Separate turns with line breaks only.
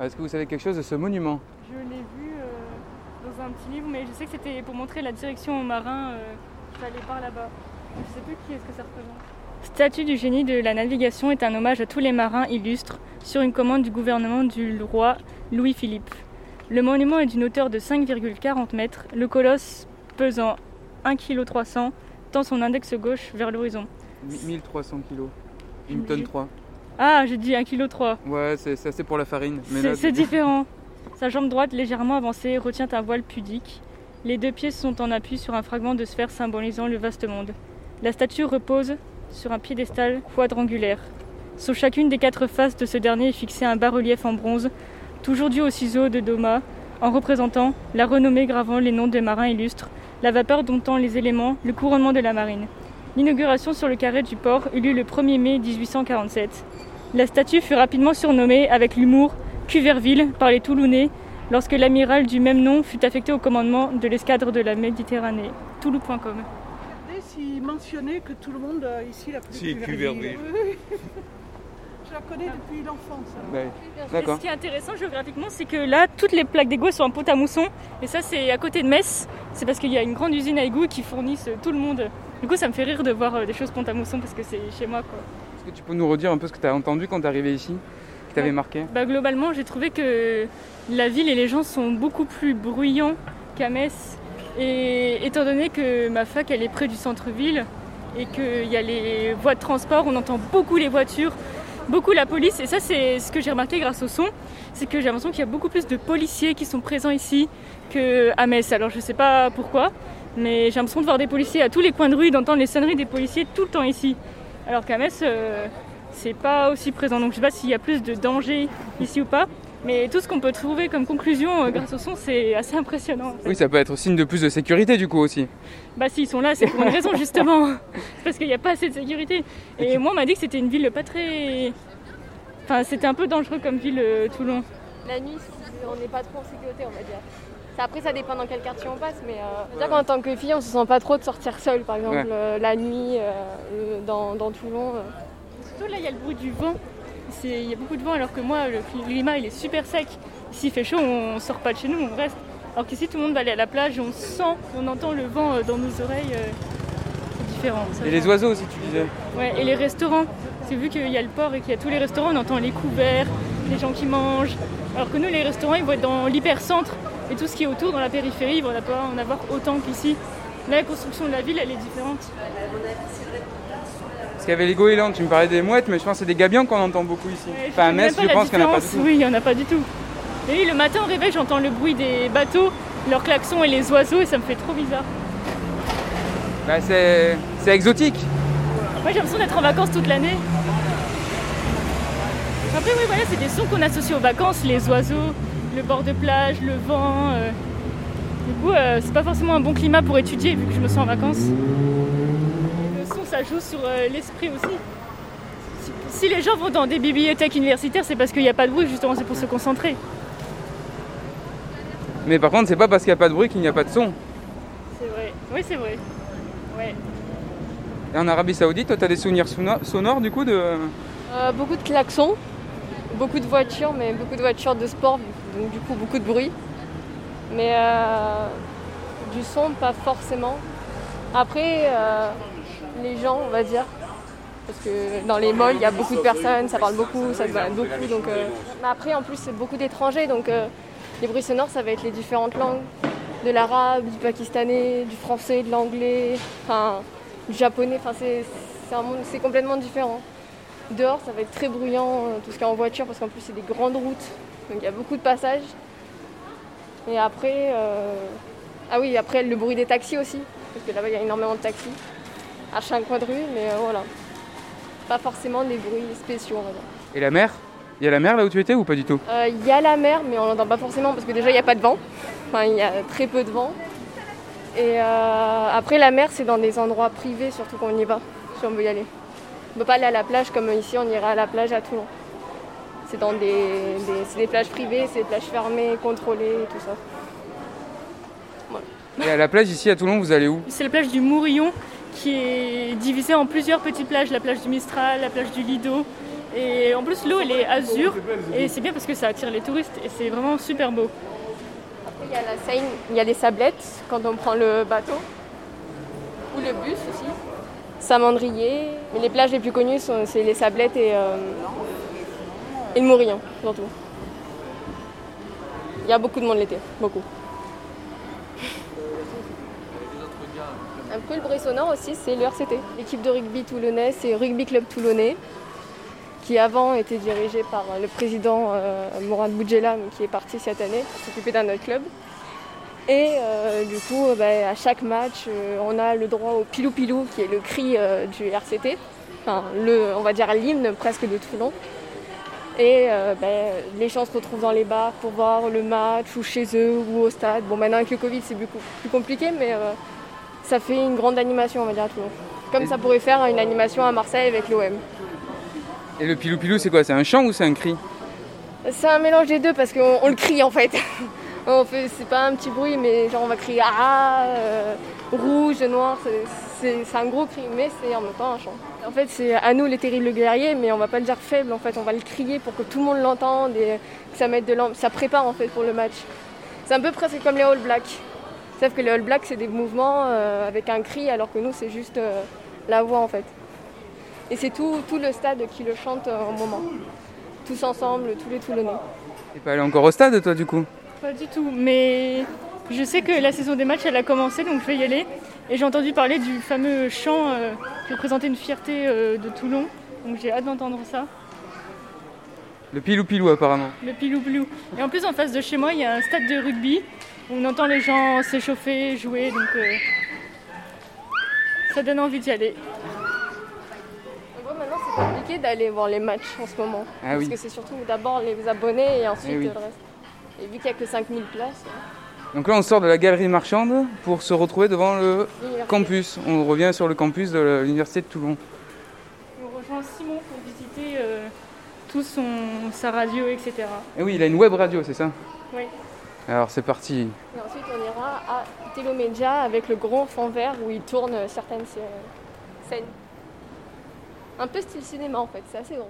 Est-ce que vous savez quelque chose de ce monument?
Je l'ai vu euh, dans un petit livre, mais je sais que c'était pour montrer la direction aux marins euh, qu'il fallait par là-bas. Je sais plus qui est-ce que ça représente. Statue du génie de la navigation est un hommage à tous les marins illustres sur une commande du gouvernement du roi Louis-Philippe. Le monument est d'une hauteur de 5,40 mètres, le colosse pesant 1,3 kg tend son index gauche vers l'horizon.
1300 kilos. Une tonne 3.
Ah, j'ai dit 1,3 kg.
Ouais, c'est c'est assez pour la farine.
c'est différent. Sa jambe droite légèrement avancée retient un voile pudique. Les deux pieds sont en appui sur un fragment de sphère symbolisant le vaste monde. La statue repose sur un piédestal quadrangulaire. Sur chacune des quatre faces de ce dernier est fixé un bas-relief en bronze, toujours dû au ciseau de Doma, en représentant la renommée gravant les noms des marins illustres, la vapeur domptant les éléments, le couronnement de la marine. L'inauguration sur le carré du port eut lieu le 1er mai 1847. La statue fut rapidement surnommée, avec l'humour, Cuverville par les Toulonnais lorsque l'amiral du même nom fut affecté au commandement de l'escadre de la Méditerranée. Toulouse.com.
Regardez s'il mentionnait que tout le monde euh, ici l'a plus
Cuverville.
Je la connais depuis l'enfance.
Ouais.
Et
D'accord.
ce qui est intéressant géographiquement, c'est que là, toutes les plaques d'égout sont en pot à mousson. Et ça, c'est à côté de Metz. C'est parce qu'il y a une grande usine à égouts qui fournissent tout le monde. Du coup, ça me fait rire de voir euh, des choses pont à mousson parce que c'est chez moi. Quoi.
Est-ce que tu peux nous redire un peu ce que tu as entendu quand tu es arrivé ici Qui t'avait
Ouais.
marqué?
Bah, globalement, j'ai trouvé que la ville et les gens sont beaucoup plus bruyants qu'à Metz. Et étant donné que ma fac, elle est près du centre-ville et qu'il y a les voies de transport, on entend beaucoup les voitures, beaucoup la police. Et ça, c'est ce que j'ai remarqué grâce au son. C'est que j'ai l'impression qu'il y a beaucoup plus de policiers qui sont présents ici qu'à Metz. Alors, je sais pas pourquoi, mais j'ai l'impression de voir des policiers à tous les coins de rue, d'entendre les sonneries des policiers tout le temps ici. Alors qu'à Metz, euh, c'est pas aussi présent. Donc je sais pas s'il y a plus de danger ici ou pas. Mais tout ce qu'on peut trouver comme conclusion euh, grâce au son, c'est assez impressionnant. en fait.
Oui, ça peut être signe de plus de sécurité du coup aussi.
Bah s'ils sont là, c'est pour une raison justement. C'est parce qu'il n'y a pas assez de sécurité. Et moi, on m'a dit que c'était une ville pas très... Enfin, c'était un peu dangereux comme ville, euh, Toulon.
La nuit, on n'est pas trop en sécurité, on va dire. Ça, Après, ça dépend dans quel quartier on passe, mais euh, qu'en tant que fille, on se sent pas trop de sortir seule, par exemple,
Ouais.
euh, la nuit euh, dans, dans Toulon. euh.
Surtout là, il y a le bruit du vent. C'est- Il y a beaucoup de vent alors que moi, le climat, il est super sec. S'il fait chaud, on sort pas de chez nous, on reste. Alors qu'ici, tout le monde va aller à la plage et on sent, on entend le vent euh, dans nos oreilles. euh, C'est différent. ça
Et les oiseaux aussi, tu disais.
Ouais, et les restaurants. C'est vu qu'il y a le port et qu'il y a tous les restaurants, on entend les couverts, les gens qui mangent. Alors que nous, les restaurants, ils vont être dans l'hypercentre et tout ce qui est autour, dans la périphérie, il va pas en avoir autant qu'ici. Là, la construction de la ville, elle est différente.
Parce qu'il y avait les goélands, tu me parlais des mouettes, mais je pense que c'est des gabions qu'on entend beaucoup ici.
Ouais,
enfin, à Metz, je pense qu'il n'y en a pas du tout.
Oui, il n'y en a pas du tout. Et oui, le matin au réveil, j'entends le bruit des bateaux, leurs klaxons et les oiseaux, et ça me fait trop bizarre.
Bah, c'est c'est exotique.
Moi, j'ai l'impression d'être en vacances toute l'année. Après, oui, voilà, c'est des sons qu'on associe aux vacances, les oiseaux, le bord de plage, le vent. euh. Du coup, euh, c'est pas forcément un bon climat pour étudier vu que je me sens en vacances. Ça joue sur euh, l'esprit aussi. Si, si les gens vont dans des bibliothèques universitaires, c'est parce qu'il n'y a pas de bruit, justement, c'est pour se concentrer.
Mais par contre, c'est pas parce qu'il n'y a pas de bruit qu'il n'y a pas de son.
C'est vrai. Oui, c'est vrai. Ouais.
Et en Arabie Saoudite, toi, t'as des souvenirs sono- sonores du coup de.
Euh, beaucoup de klaxons, beaucoup de voitures, mais beaucoup de voitures de sport, donc du coup beaucoup de bruit. Mais euh, du son, pas forcément. Après, euh, les gens, on va dire, parce que dans les malls, il y a beaucoup de personnes, ça parle beaucoup, ça se balade beaucoup. Donc, euh, après, en plus, c'est beaucoup d'étrangers, donc euh, les bruits sonores, ça va être les différentes langues, de l'arabe, du pakistanais, du français, de l'anglais, enfin, du japonais. Enfin, c'est un monde, c'est complètement différent. Dehors, ça va être très bruyant, euh, tout ce qui est en voiture, parce qu'en plus, c'est des grandes routes, donc il y a beaucoup de passages. Et après, ah oui, après le bruit des taxis aussi, parce que là-bas, il y a énormément de taxis à chaque coin de rue, mais euh, voilà. Pas forcément des bruits spéciaux, on va dire.
Et la mer? Il y a la mer là où tu étais ou pas du tout?
Euh, Il y a la mer, mais on l'entend pas forcément parce que déjà il n'y a pas de vent. Enfin, il y a très peu de vent. Et euh, après, la mer, c'est dans des endroits privés, surtout quand on y va, si on veut y aller. On ne peut pas aller à la plage comme ici, on ira à la plage à Toulon. C'est dans des, des- c'est des plages privées, c'est des plages fermées, contrôlées, tout ça.
Et à la plage ici à Toulon, vous allez où?
C'est la plage du Mourillon qui est divisée en plusieurs petites plages. La plage du Mistral, la plage du Lido Et en plus, l'eau, elle est azur. Et c'est bien parce que ça attire les touristes. Et c'est vraiment super beau.
Après, il y a la Seine, il y a les sablettes quand on prend le bateau. Ou le bus aussi. Samandrier. Mais les plages les plus connues, c'est les sablettes et, euh, et le Morillon, surtout. Il y a beaucoup de monde l'été, beaucoup. Un peu le sonore aussi, c'est le RCT. L'équipe de rugby toulonnais, c'est Rugby Club Toulonnais, qui avant était dirigé par le président euh, Mourad Boudjela, mais qui est parti cette année pour s'occuper d'un autre club. Et euh, du coup, euh, ben, à chaque match, euh, on a le droit au pilou pilou, qui est le cri du RCT, enfin, le, on va dire l'hymne presque de Toulon. Et ben, les gens se retrouvent dans les bars pour voir le match, ou chez eux, ou au stade. Bon, maintenant avec le Covid, c'est beaucoup plus compliqué, mais ça fait une grande animation, on va dire, à Toulon. Comme
Et-
ça pourrait faire une animation à Marseille avec l'OM.
Et le pilou pilou, c'est quoi? C'est un chant ou c'est un cri?
C'est un mélange des deux parce qu'on on le crie en fait. on fait c'est pas un petit bruit, mais genre on va crier ah, euh, rouge, noir, c'est- un gros cri, mais c'est en même temps un chant. En fait, c'est à nous les terribles guerriers, mais on va pas le dire faible. En fait, on va le crier pour que tout le monde l'entende et que ça mette de l'am- ça prépare en fait pour le match. C'est un peu presque comme les All Blacks. Sauf que les All Blacks c'est des mouvements euh, avec un cri, alors que nous c'est juste euh, la voix en fait. Et c'est tout, tout le stade qui le chante euh, au moment. Tous ensemble, tous les Toulonnais.
T'es pas allé encore au stade, toi, du coup?
Pas du tout, mais je sais que la saison des matchs elle a commencé donc je vais y aller. Et j'ai entendu parler du fameux chant euh, qui représentait une fierté euh, de Toulon. Donc j'ai hâte d'entendre ça.
Le pilou pilou, apparemment.
Le pilou pilou. Et en plus en face de chez moi il y a un stade de rugby. On entend les gens s'échauffer, jouer, donc euh, ça donne envie d'y aller.
En gros, maintenant, c'est compliqué d'aller voir les matchs en ce moment.
Ah
parce
oui.
que c'est surtout d'abord les abonnés et ensuite
Eh oui.
le reste. Et vu qu'il n'y a que 5000 places,
Donc là, on sort de la galerie marchande pour se retrouver devant le campus. On revient sur le campus de l'université de Toulon.
On rejoint Simon pour visiter euh, tout son, sa radio, etc.
Et oui, il a une web radio, c'est ça?
Oui.
Alors c'est parti.
Et ensuite, on ira à Télomédia avec le grand fond vert où ils tournent certaines scènes. Un peu style cinéma en fait, c'est assez grand.